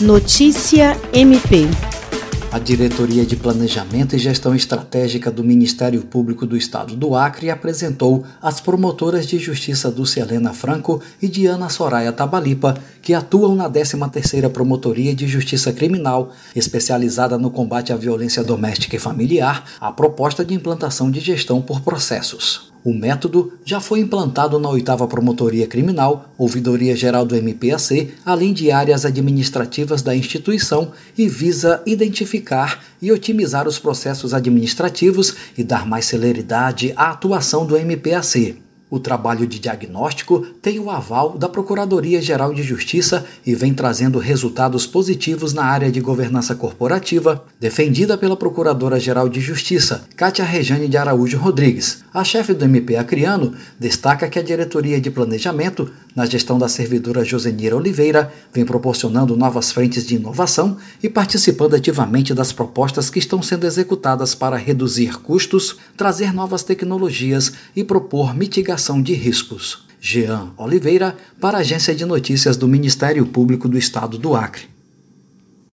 Notícia MP. A Diretoria de Planejamento e Gestão Estratégica do Ministério Público do Estado do Acre apresentou as promotoras de justiça Dulce Helena Franco e Diana Soraya Tabalipa, que atuam na 13ª Promotoria de Justiça Criminal, especializada no combate à violência doméstica e familiar, a proposta de implantação de gestão por processos. O método já foi implantado na oitava Promotoria Criminal, Ouvidoria Geral do MPAC, além de áreas administrativas da instituição e visa identificar e otimizar os processos administrativos e dar mais celeridade à atuação do MPAC. O trabalho de diagnóstico tem o aval da Procuradoria-Geral de Justiça e vem trazendo resultados positivos na área de governança corporativa, defendida pela Procuradora-Geral de Justiça, Cátia Rejane de Araújo Rodrigues. A chefe do MP Acriano destaca que a Diretoria de Planejamento, na gestão da servidora Josenira Oliveira, vem proporcionando novas frentes de inovação e participando ativamente das propostas que estão sendo executadas para reduzir custos, trazer novas tecnologias e propor mitigação avaliação de riscos. Jean Oliveira, para a Agência de Notícias do Ministério Público do Estado do Acre.